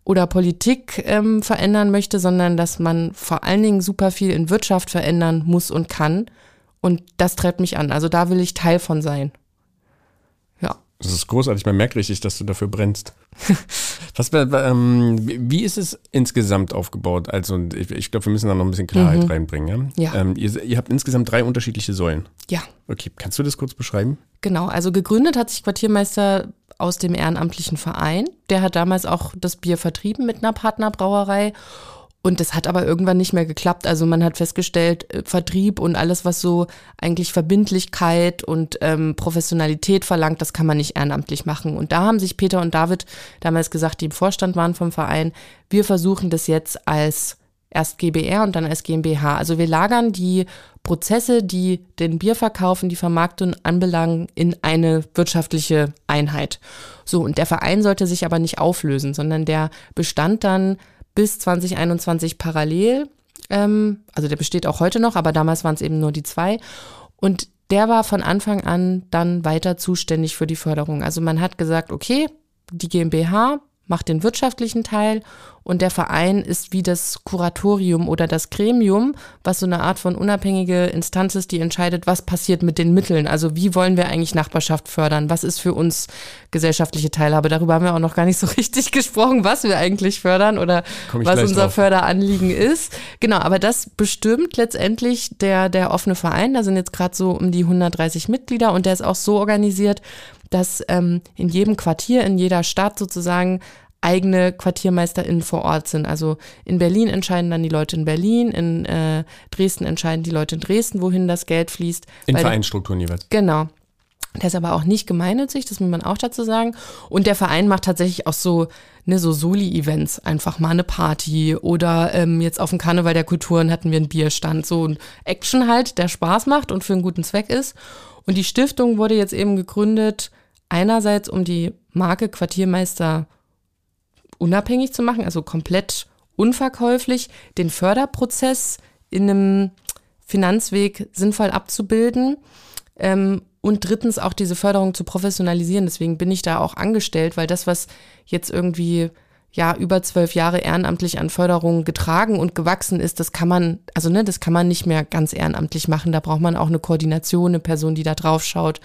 oder Politik ähm, verändern möchte, sondern dass man vor allen Dingen super viel in Wirtschaft verändern muss und kann. Und das treibt mich an. Also da will ich Teil von sein. Ja. Das ist großartig, man merkt richtig, dass du dafür brennst. [laughs] Was, ähm, wie ist es insgesamt aufgebaut? Also, ich, ich glaube, wir müssen da noch ein bisschen Klarheit mhm. reinbringen. Ja. ja. Ähm, ihr, ihr, habt insgesamt drei unterschiedliche Säulen. Ja. Okay, kannst du das kurz beschreiben? Genau, also gegründet hat sich Quartiermeister aus dem ehrenamtlichen Verein. Der hat damals auch das Bier vertrieben mit einer Partnerbrauerei. Und das hat aber irgendwann nicht mehr geklappt. Also man hat festgestellt, äh, Vertrieb und alles, was so eigentlich Verbindlichkeit und ähm, Professionalität verlangt, das kann man nicht ehrenamtlich machen. Und da haben sich Peter und David damals gesagt, die im Vorstand waren vom Verein, wir versuchen das jetzt als erst GBR und dann als GmbH. Also wir lagern die Prozesse, die den Bierverkauf und die Vermarktung anbelangen, in eine wirtschaftliche Einheit. So, und der Verein sollte sich aber nicht auflösen, sondern der bestand dann bis 2021 parallel. Ähm, also der besteht auch heute noch, aber damals waren es eben nur die zwei. Und der war von Anfang an dann weiter zuständig für die Förderung. Also man hat gesagt, okay, die GmbH macht den wirtschaftlichen Teil und der Verein ist wie das Kuratorium oder das Gremium, was so eine Art von unabhängige Instanz ist, die entscheidet, was passiert mit den Mitteln. Also wie wollen wir eigentlich Nachbarschaft fördern? Was ist für uns gesellschaftliche Teilhabe? Darüber haben wir auch noch gar nicht so [laughs] richtig gesprochen, was wir eigentlich fördern oder was unser drauf. Förderanliegen ist. Genau, aber das bestimmt letztendlich der, der offene Verein. Da sind jetzt gerade so um die 130 Mitglieder und der ist auch so organisiert, dass ähm, in jedem Quartier, in jeder Stadt sozusagen eigene QuartiermeisterInnen vor Ort sind. Also in Berlin entscheiden dann die Leute in Berlin, in äh, Dresden entscheiden die Leute in Dresden, wohin das Geld fließt. In Vereinsstrukturen jeweils. Genau. Der ist aber auch nicht gemeinnützig, das muss man auch dazu sagen. Und der Verein macht tatsächlich auch so, ne, so Soli-Events, einfach mal eine Party oder ähm, jetzt auf dem Karneval der Kulturen hatten wir einen Bierstand, so ein Action halt, der Spaß macht und für einen guten Zweck ist. Und die Stiftung wurde jetzt eben gegründet, einerseits um die Marke Quartiermeister unabhängig zu machen, also komplett unverkäuflich, den Förderprozess in einem Finanzweg sinnvoll abzubilden ähm, und drittens auch diese Förderung zu professionalisieren. Deswegen bin ich da auch angestellt, weil das, was jetzt irgendwie ja über zwölf Jahre ehrenamtlich an Förderung getragen und gewachsen ist, das kann man, also ne, das kann man nicht mehr ganz ehrenamtlich machen. Da braucht man auch eine Koordination, eine Person, die da drauf schaut,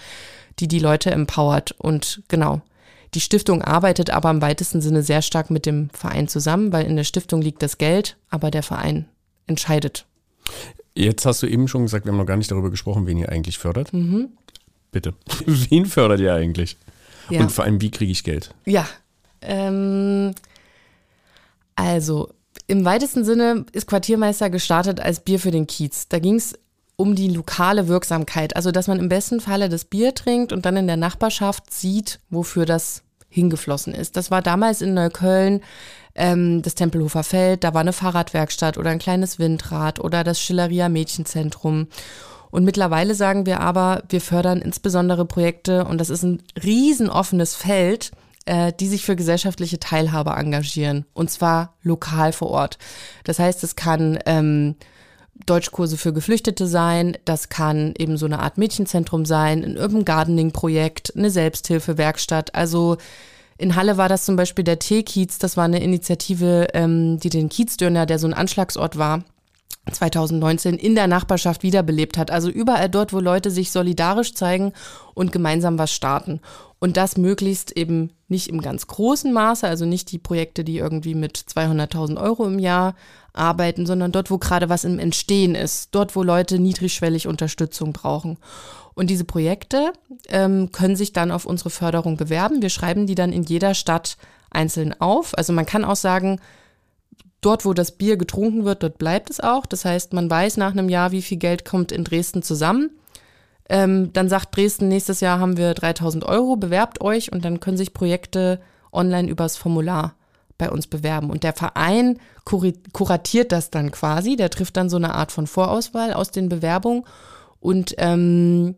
die die Leute empowert und genau. Die Stiftung arbeitet aber im weitesten Sinne sehr stark mit dem Verein zusammen, weil in der Stiftung liegt das Geld, aber der Verein entscheidet. Jetzt hast du eben schon gesagt, wir haben noch gar nicht darüber gesprochen, wen ihr eigentlich fördert. Mhm. Bitte. [laughs] wen fördert ihr eigentlich? Ja. Und vor allem, wie kriege ich Geld? Ja. Ähm, also, im weitesten Sinne ist Quartiermeister gestartet als Bier für den Kiez. Da ging es um die lokale Wirksamkeit. Also, dass man im besten Falle das Bier trinkt und dann in der Nachbarschaft sieht, wofür das hingeflossen ist. Das war damals in Neukölln ähm, das Tempelhofer Feld, da war eine Fahrradwerkstatt oder ein kleines Windrad oder das Schilleria Mädchenzentrum. Und mittlerweile sagen wir aber, wir fördern insbesondere Projekte und das ist ein riesen offenes Feld, äh, die sich für gesellschaftliche Teilhabe engagieren und zwar lokal vor Ort. Das heißt, es kann ähm, Deutschkurse für Geflüchtete sein, das kann eben so eine Art Mädchenzentrum sein, ein Urban Gardening Projekt, eine Selbsthilfewerkstatt. Also in Halle war das zum Beispiel der T-Kiez, das war eine Initiative, ähm, die den Kiezdöner, der so ein Anschlagsort war, 2019 in der Nachbarschaft wiederbelebt hat. Also überall dort, wo Leute sich solidarisch zeigen und gemeinsam was starten. Und das möglichst eben nicht im ganz großen Maße, also nicht die Projekte, die irgendwie mit 200.000 Euro im Jahr arbeiten, sondern dort, wo gerade was im Entstehen ist, dort, wo Leute niedrigschwellig Unterstützung brauchen. Und diese Projekte ähm, können sich dann auf unsere Förderung bewerben. Wir schreiben die dann in jeder Stadt einzeln auf. Also man kann auch sagen, dort, wo das Bier getrunken wird, dort bleibt es auch. Das heißt, man weiß nach einem Jahr, wie viel Geld kommt in Dresden zusammen. Ähm, dann sagt Dresden, nächstes Jahr haben wir 3000 Euro, bewerbt euch und dann können sich Projekte online übers Formular bei uns bewerben. Und der Verein kuratiert das dann quasi, der trifft dann so eine Art von Vorauswahl aus den Bewerbungen und ähm,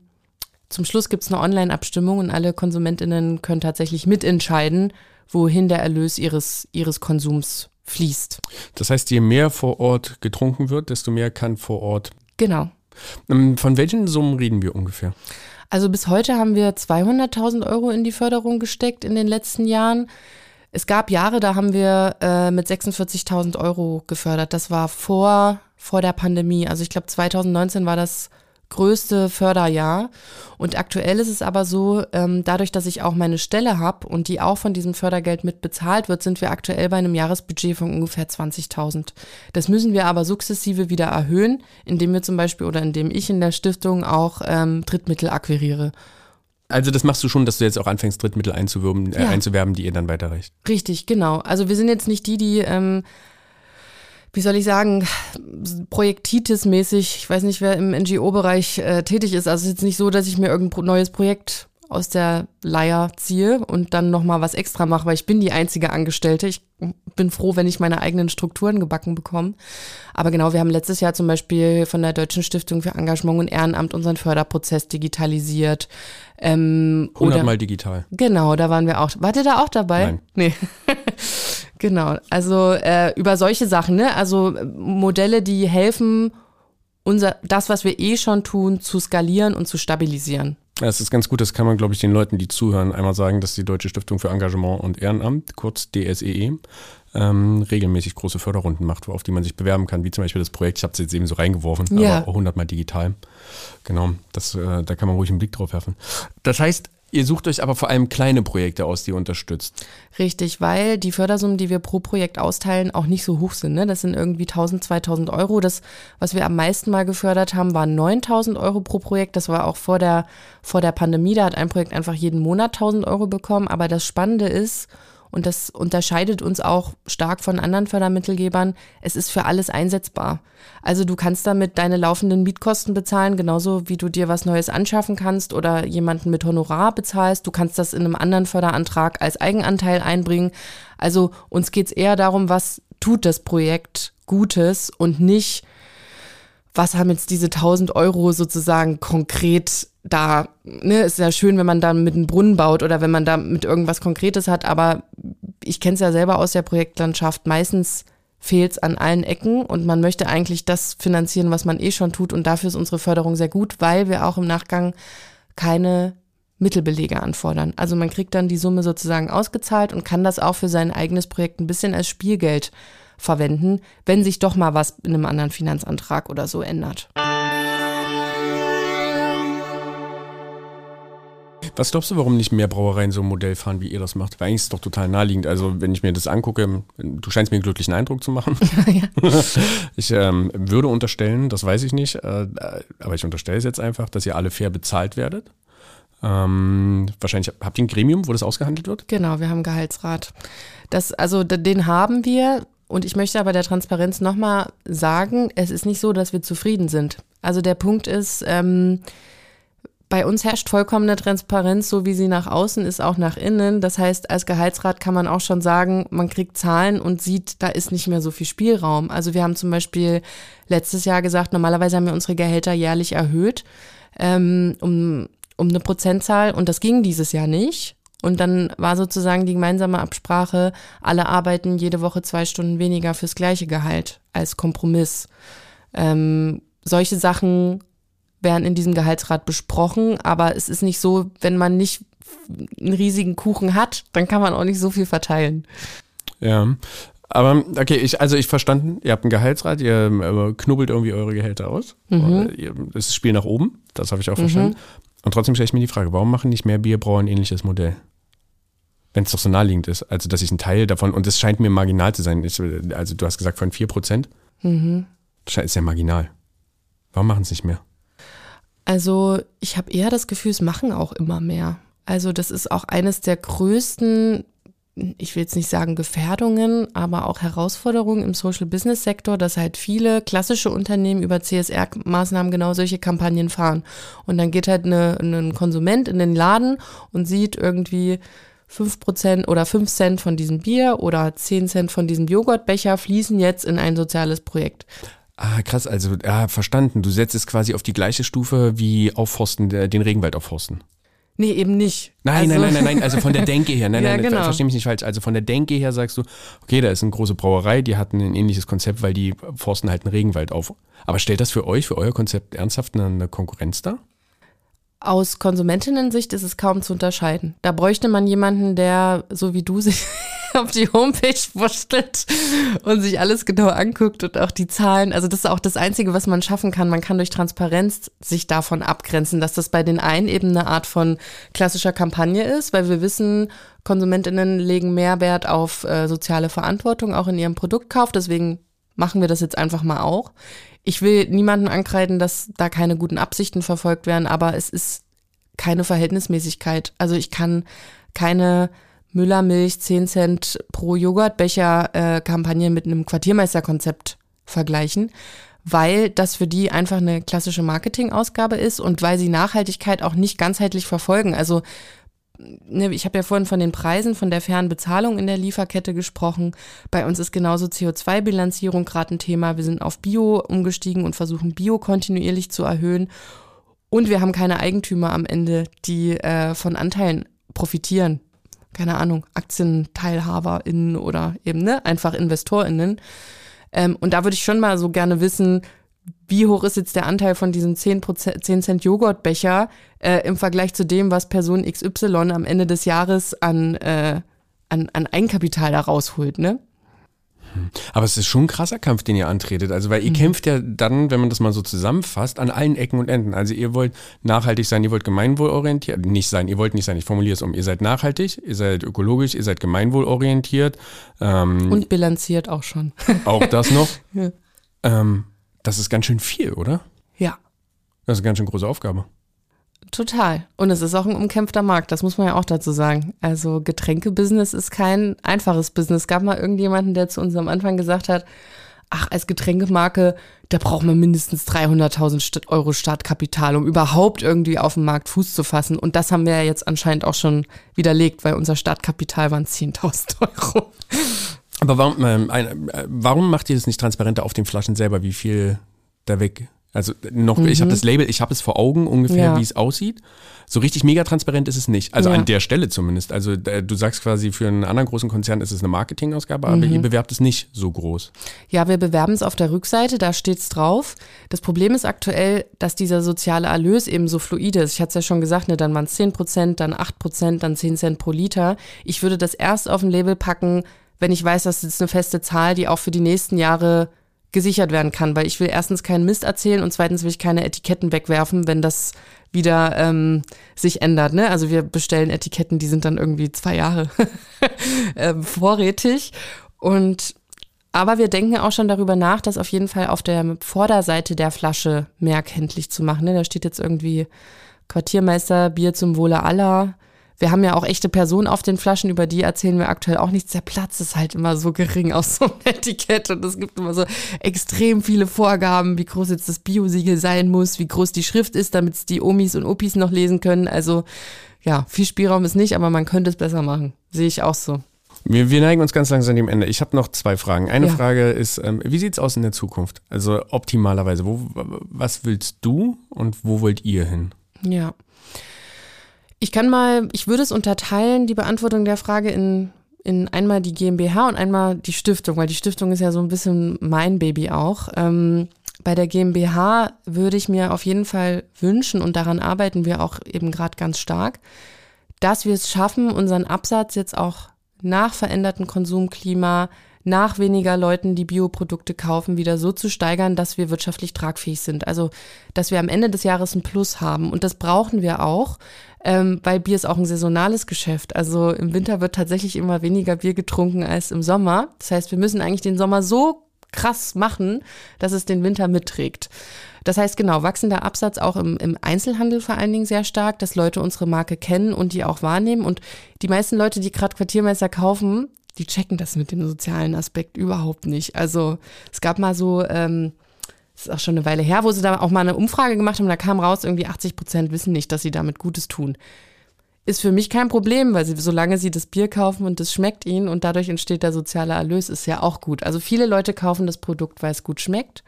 zum Schluss gibt es eine Online-Abstimmung und alle KonsumentInnen können tatsächlich mitentscheiden, wohin der Erlös ihres, ihres Konsums fließt. Das heißt, je mehr vor Ort getrunken wird, desto mehr kann vor Ort. Genau. Ähm, von welchen Summen reden wir ungefähr? Also bis heute haben wir 200.000 Euro in die Förderung gesteckt in den letzten Jahren. Es gab Jahre, da haben wir äh, mit 46.000 Euro gefördert. Das war vor, vor der Pandemie. Also ich glaube 2019 war das größte Förderjahr. Und aktuell ist es aber so, ähm, dadurch, dass ich auch meine Stelle habe und die auch von diesem Fördergeld mit bezahlt wird, sind wir aktuell bei einem Jahresbudget von ungefähr 20.000. Das müssen wir aber sukzessive wieder erhöhen, indem wir zum Beispiel oder indem ich in der Stiftung auch ähm, Drittmittel akquiriere. Also das machst du schon, dass du jetzt auch anfängst, Drittmittel einzuwerben, äh, Ja. einzuwerben die ihr dann weiterreicht. Richtig, genau. Also wir sind jetzt nicht die, die, ähm, wie soll ich sagen, Projektitis-mäßig, ich weiß nicht, wer im NGO-Bereich äh, tätig ist. Also es ist jetzt nicht so, dass ich mir irgendein neues Projekt aus der Leier ziehe und dann nochmal was extra mache, weil ich bin die einzige Angestellte. Ich bin froh, wenn ich meine eigenen Strukturen gebacken bekomme. Aber genau, wir haben letztes Jahr zum Beispiel von der Deutschen Stiftung für Engagement und Ehrenamt unseren Förderprozess digitalisiert. Ähm, oder- 100 Mal digital. Genau, da waren wir auch. Wart ihr da auch dabei? Nein. Nee. Genau. Also äh, über solche Sachen, ne? Also Modelle, die helfen, unser, das, was wir eh schon tun, zu skalieren und zu stabilisieren. Ja, es ist ganz gut, das kann man, glaube ich, den Leuten, die zuhören, einmal sagen, dass die Deutsche Stiftung für Engagement und Ehrenamt, kurz DSEE, ähm, regelmäßig große Förderrunden macht, auf die man sich bewerben kann, wie zum Beispiel das Projekt, ich habe es jetzt eben so reingeworfen, Ja. aber auch 100 Mal digital. Genau, das, äh, da kann man ruhig einen Blick drauf werfen. Das heißt, ihr sucht euch aber vor allem kleine Projekte aus, die ihr unterstützt. Richtig, weil die Fördersummen, die wir pro Projekt austeilen, auch nicht so hoch sind. Ne? Das sind irgendwie 1000, 2000 Euro. Das, was wir am meisten mal gefördert haben, waren 9000 Euro pro Projekt. Das war auch vor der, vor der Pandemie. Da hat ein Projekt einfach jeden Monat 1000 Euro bekommen. Aber das Spannende ist, und das unterscheidet uns auch stark von anderen Fördermittelgebern, es ist für alles einsetzbar. Also du kannst damit deine laufenden Mietkosten bezahlen, genauso wie du dir was Neues anschaffen kannst oder jemanden mit Honorar bezahlst. Du kannst das in einem anderen Förderantrag als Eigenanteil einbringen. Also uns geht's eher darum, was tut das Projekt Gutes und nicht, was haben jetzt diese 1000 Euro sozusagen konkret da, ne, ist ja schön, wenn man da mit einem Brunnen baut oder wenn man da mit irgendwas Konkretes hat, aber ich kenne es ja selber aus der Projektlandschaft, meistens fehlt es an allen Ecken und man möchte eigentlich das finanzieren, was man eh schon tut und dafür ist unsere Förderung sehr gut, weil wir auch im Nachgang keine Mittelbelege anfordern. Also man kriegt dann die Summe sozusagen ausgezahlt und kann das auch für sein eigenes Projekt ein bisschen als Spielgeld verwenden, wenn sich doch mal was in einem anderen Finanzantrag oder so ändert. Was glaubst du, warum nicht mehr Brauereien so ein Modell fahren, wie ihr das macht? Weil eigentlich ist es doch total naheliegend. Also, wenn ich mir das angucke, du scheinst mir einen glücklichen Eindruck zu machen. [laughs] [laughs] Ich ähm, würde unterstellen, das weiß ich nicht, äh, aber ich unterstelle es jetzt einfach, dass ihr alle fair bezahlt werdet. Ähm, wahrscheinlich habt ihr ein Gremium, wo das ausgehandelt wird? Genau, wir haben Gehaltsrat. Das, also den haben wir. Und ich möchte aber der Transparenz nochmal sagen, es ist nicht so, dass wir zufrieden sind. Also der Punkt ist, ähm, bei uns herrscht vollkommene Transparenz, so wie sie nach außen ist, auch nach innen. Das heißt, als Gehaltsrat kann man auch schon sagen, man kriegt Zahlen und sieht, da ist nicht mehr so viel Spielraum. Also wir haben zum Beispiel letztes Jahr gesagt, normalerweise haben wir unsere Gehälter jährlich erhöht ähm, um, um eine Prozentzahl und das ging dieses Jahr nicht. Und dann war sozusagen die gemeinsame Absprache, alle arbeiten jede Woche zwei Stunden weniger fürs gleiche Gehalt als Kompromiss. Ähm, solche Sachen werden in diesem Gehaltsrat besprochen, aber es ist nicht so, wenn man nicht einen riesigen Kuchen hat, dann kann man auch nicht so viel verteilen. Ja. Aber okay, ich, also ich verstanden, ihr habt einen Gehaltsrat, ihr äh, knubbelt irgendwie eure Gehälter aus. Mhm. Ihr- Das ist Spiel nach oben, das habe ich auch verstanden. Und trotzdem stelle ich mir die Frage, warum machen nicht mehr Bierbrauer ein ähnliches Modell? Wenn es doch so naheliegend ist. Also, dass ich ein Teil davon, und das scheint mir marginal zu sein. Ich, also, du hast gesagt von 4%. Mhm. Das scheint- ist ja marginal. Warum machen es nicht mehr? Also ich habe eher das Gefühl, es machen auch immer mehr. Also das ist auch eines der größten, ich will jetzt nicht sagen Gefährdungen, aber auch Herausforderungen im Social Business Sektor, dass halt viele klassische Unternehmen über CSR-Maßnahmen genau solche Kampagnen fahren. Und dann geht halt eine, ein Konsument in den Laden und sieht irgendwie 5% oder 5 Cent von diesem Bier oder 10 Cent von diesem Joghurtbecher fließen jetzt in ein soziales Projekt. Ah, krass, also, ja, verstanden. Du setzt es quasi auf die gleiche Stufe wie aufforsten, äh, den Regenwald aufforsten. Nee, eben nicht. Nein, Also- nein, nein, nein, nein, also von der [laughs] Denke her. Nein, Ja, nein, genau. versteh mich nicht falsch. Also von der Denke her sagst du, okay, da ist eine große Brauerei, die hatten ein ähnliches Konzept, weil die forsten halt einen Regenwald auf. Aber stellt das für euch, für euer Konzept ernsthaft eine, eine Konkurrenz dar? Aus Konsumentinnen-Sicht ist es kaum zu unterscheiden. Da bräuchte man jemanden, der, so wie du, sich auf die Homepage wurschtelt und sich alles genau anguckt und auch die Zahlen. Also das ist auch das Einzige, was man schaffen kann. Man kann durch Transparenz sich davon abgrenzen, dass das bei den einen eben eine Art von klassischer Kampagne ist, weil wir wissen, KonsumentInnen legen mehr Wert auf äh, soziale Verantwortung auch in ihrem Produktkauf. Deswegen machen wir das jetzt einfach mal auch. Ich will niemanden ankreiden, dass da keine guten Absichten verfolgt werden, aber es ist keine Verhältnismäßigkeit. Also ich kann keine Müllermilch 10 Cent pro Joghurtbecher äh, Kampagne mit einem Quartiermeisterkonzept vergleichen, weil das für die einfach eine klassische Marketingausgabe ist und weil sie Nachhaltigkeit auch nicht ganzheitlich verfolgen. Also ne, ich habe ja vorhin von den Preisen, von der fairen Bezahlung in der Lieferkette gesprochen. Bei uns ist genauso CO2-Bilanzierung gerade ein Thema. Wir sind auf Bio umgestiegen und versuchen Bio kontinuierlich zu erhöhen. Und wir haben keine Eigentümer am Ende, die äh, von Anteilen profitieren. Keine Ahnung, AktienteilhaberInnen oder eben, ne, einfach InvestorInnen. Ähm, und da würde ich schon mal so gerne wissen, wie hoch ist jetzt der Anteil von diesem 10%, 10 Cent Joghurtbecher äh, im Vergleich zu dem, was Person XY am Ende des Jahres an, äh, an, an Eigenkapital da rausholt, ne? Aber es ist schon ein krasser Kampf, den ihr antretet. Also, weil ihr mhm. kämpft ja dann, wenn man das mal so zusammenfasst, an allen Ecken und Enden. Also, ihr wollt nachhaltig sein, ihr wollt gemeinwohlorientiert, nicht sein, ihr wollt nicht sein, ich formuliere es um. Ihr seid nachhaltig, ihr seid ökologisch, ihr seid gemeinwohlorientiert. Ähm, und bilanziert auch schon. [laughs] Auch das noch. ja. ähm, das ist ganz schön viel, oder? Ja. Das ist eine ganz schön große Aufgabe. Total. Und es ist auch ein umkämpfter Markt, das muss man ja auch dazu sagen. Also Getränkebusiness ist kein einfaches Business. Es gab mal irgendjemanden, der zu uns am Anfang gesagt hat, ach, als Getränkemarke, da braucht man mindestens 300.000 Euro Startkapital, um überhaupt irgendwie auf dem Markt Fuß zu fassen. Und das haben wir ja jetzt anscheinend auch schon widerlegt, weil unser Startkapital waren 10.000 [laughs] Euro. Aber warum, äh, warum macht ihr das nicht transparenter auf den Flaschen selber, wie viel da weg also noch, mhm. ich habe das Label, ich habe es vor Augen ungefähr, ja. wie es aussieht. So richtig mega transparent ist es nicht. Also ja. an der Stelle zumindest. Also du sagst quasi, für einen anderen großen Konzern ist es eine Marketingausgabe, aber mhm. ihr bewerbt es nicht so groß. Ja, wir bewerben es auf der Rückseite, da steht es drauf. Das Problem ist aktuell, dass dieser soziale Erlös eben so fluide ist. Ich hatte es ja schon gesagt, ne, dann waren es 10 Prozent, dann 8 Prozent, dann 10 Cent pro Liter. Ich würde das erst auf ein Label packen, wenn ich weiß, das ist eine feste Zahl, die auch für die nächsten Jahre gesichert werden kann, weil ich will erstens keinen Mist erzählen und zweitens will ich keine Etiketten wegwerfen, wenn das wieder ähm, sich ändert. Ne? Also wir bestellen Etiketten, die sind dann irgendwie zwei Jahre [laughs] ähm, vorrätig. Und aber wir denken auch schon darüber nach, das auf jeden Fall auf der Vorderseite der Flasche mehr kenntlich zu machen. Ne? Da steht jetzt irgendwie Quartiermeister, Bier zum Wohle aller, wir haben ja auch echte Personen auf den Flaschen, über die erzählen wir aktuell auch nichts. Der Platz ist halt immer so gering aus so einem [laughs] Etikett und es gibt immer so extrem viele Vorgaben, wie groß jetzt das Biosiegel sein muss, wie groß die Schrift ist, damit es die Omis und Opis noch lesen können. Also ja, viel Spielraum ist nicht, aber man könnte es besser machen. Sehe ich auch so. Wir, wir neigen uns ganz langsam dem Ende. Ich habe noch zwei Fragen. Eine ja. Frage ist, ähm, wie sieht's aus in der Zukunft? Also optimalerweise, wo, was willst du und wo wollt ihr hin? Ja. Ich kann mal, ich würde es unterteilen, die Beantwortung der Frage in, in einmal die GmbH und einmal die Stiftung, weil die Stiftung ist ja so ein bisschen mein Baby auch. Ähm, bei der GmbH würde ich mir auf jeden Fall wünschen, und daran arbeiten wir auch eben gerade ganz stark, dass wir es schaffen, unseren Absatz jetzt auch nach verändertem Konsumklima, nach weniger Leuten, die Bioprodukte kaufen, wieder so zu steigern, dass wir wirtschaftlich tragfähig sind. Also, dass wir am Ende des Jahres ein Plus haben. Und das brauchen wir auch, ähm, weil Bier ist auch ein saisonales Geschäft. Also im Winter wird tatsächlich immer weniger Bier getrunken als im Sommer. Das heißt, wir müssen eigentlich den Sommer so krass machen, dass es den Winter mitträgt. Das heißt genau, wachsender Absatz auch im, im Einzelhandel vor allen Dingen sehr stark, dass Leute unsere Marke kennen und die auch wahrnehmen. Und die meisten Leute, die gerade Quartiermeister kaufen, die checken das mit dem sozialen Aspekt überhaupt nicht. Also es gab mal so, ähm, das ist auch schon eine Weile her, wo sie da auch mal eine Umfrage gemacht haben, da kam raus, irgendwie 80 Prozent wissen nicht, dass sie damit Gutes tun. Ist für mich kein Problem, weil sie, solange sie das Bier kaufen und es schmeckt ihnen und dadurch entsteht der soziale Erlös, ist ja auch gut. Also viele Leute kaufen das Produkt, weil es gut schmeckt.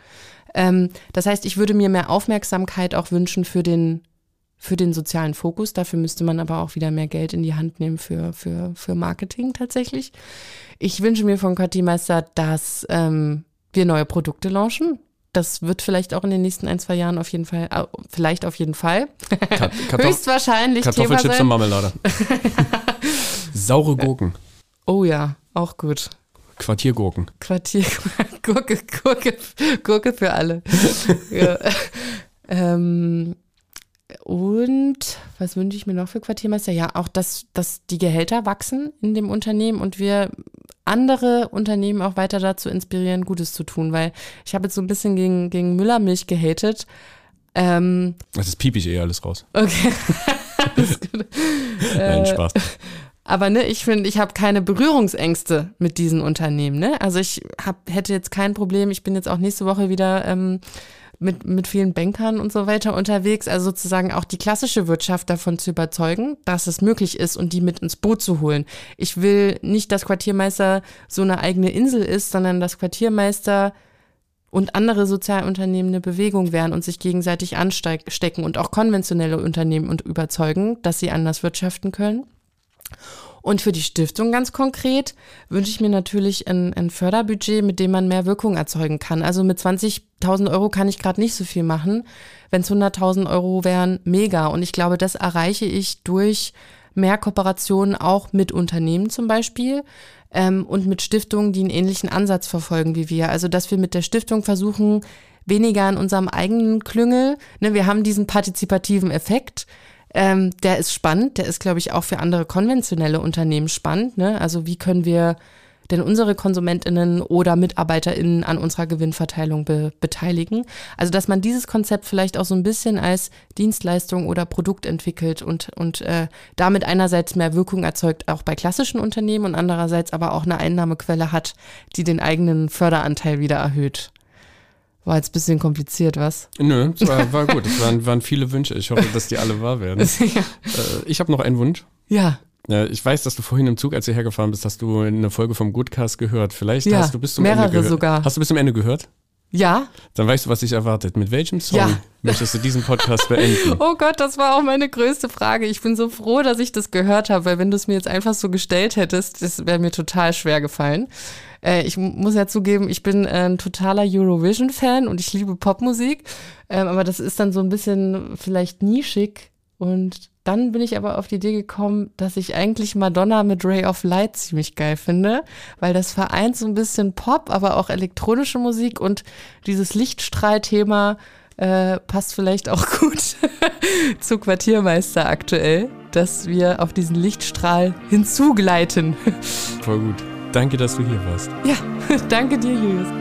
Ähm, das heißt, ich würde mir mehr Aufmerksamkeit auch wünschen für den für den sozialen Fokus. Dafür müsste man aber auch wieder mehr Geld in die Hand nehmen für, für, für Marketing tatsächlich. Ich wünsche mir von Meister, dass ähm, wir neue Produkte launchen. Das wird vielleicht auch in den nächsten ein, zwei Jahren auf jeden Fall, äh, vielleicht auf jeden Fall. [laughs] Kartoff Höchstwahrscheinlich Kartoffelchips und Marmelade. [laughs] Saure Gurken. Oh ja, auch gut. Quartiergurken. Quartiergurke, [laughs] Gurke, Gurke für alle. ähm, und was wünsche ich mir noch für Quartiermeister? Ja, auch, dass, dass die Gehälter wachsen in dem Unternehmen und wir andere Unternehmen auch weiter dazu inspirieren, Gutes zu tun, weil ich habe jetzt so ein bisschen gegen, gegen Müllermilch gehatet. Ähm, das ist piep ich eh alles raus. Okay. [laughs] [laughs] Nein, Spaß. Aber ne, ich finde, ich habe keine Berührungsängste mit diesen Unternehmen. Ne? Also ich hab, hätte jetzt kein Problem. Ich bin jetzt auch nächste Woche wieder ähm, mit, mit vielen Bankern und so weiter unterwegs. Also sozusagen auch die klassische Wirtschaft davon zu überzeugen, dass es möglich ist und die mit ins Boot zu holen. Ich will nicht, dass Quartiermeister so eine eigene Insel ist, sondern dass Quartiermeister und andere Sozialunternehmen eine Bewegung werden und sich gegenseitig anstecken und auch konventionelle Unternehmen und überzeugen, dass sie anders wirtschaften können. Und für die Stiftung ganz konkret wünsche ich mir natürlich ein, ein Förderbudget, mit dem man mehr Wirkung erzeugen kann. Also mit 20.000 Euro kann ich gerade nicht so viel machen. Wenn es 100.000 Euro wären, mega. Und ich glaube, das erreiche ich durch mehr Kooperationen auch mit Unternehmen zum Beispiel ähm, und mit Stiftungen, die einen ähnlichen Ansatz verfolgen wie wir. Also dass wir mit der Stiftung versuchen, weniger in unserem eigenen Klüngel. Ne, wir haben diesen partizipativen Effekt. Ähm, der ist spannend, der ist, glaube ich, auch für andere konventionelle Unternehmen spannend. Ne? Also wie können wir denn unsere KonsumentInnen oder MitarbeiterInnen an unserer Gewinnverteilung be beteiligen? Also dass man dieses Konzept vielleicht auch so ein bisschen als Dienstleistung oder Produkt entwickelt und, und äh, damit einerseits mehr Wirkung erzeugt, auch bei klassischen Unternehmen und andererseits aber auch eine Einnahmequelle hat, die den eigenen Förderanteil wieder erhöht. War jetzt ein bisschen kompliziert, was? Nö, es war, war gut. Es waren, waren viele Wünsche. Ich hoffe, dass die alle wahr werden. [laughs] ja. äh, ich habe noch einen Wunsch. Ja. Ja, ich weiß, dass du vorhin im Zug, als du hergefahren bist, hast du eine Folge vom Goodcast gehört. Vielleicht ja, hast du bis zum mehrere Ende gehört. sogar. Hast du bis zum Ende gehört? Ja. Dann weißt du, was dich erwartet. Mit welchem Song Ja. möchtest du diesen Podcast beenden? [laughs] Oh Gott, das war auch meine größte Frage. Ich bin so froh, dass ich das gehört habe, weil wenn du es mir jetzt einfach so gestellt hättest, das wäre mir total schwer gefallen. Äh, ich mu- muss ja zugeben, ich bin äh, ein totaler Eurovision-Fan und ich liebe Popmusik, ähm, aber das ist dann so ein bisschen vielleicht nischig und dann bin ich aber auf die Idee gekommen, dass ich eigentlich Madonna mit Ray of Light ziemlich geil finde, weil das vereint so ein bisschen Pop, aber auch elektronische Musik und dieses Lichtstrahlthema äh, passt vielleicht auch [laughs] gut zu Quartiermeister aktuell, dass wir auf diesen Lichtstrahl hinzugleiten. Voll gut. Danke, dass du hier warst. Ja, [laughs] danke dir, Julius.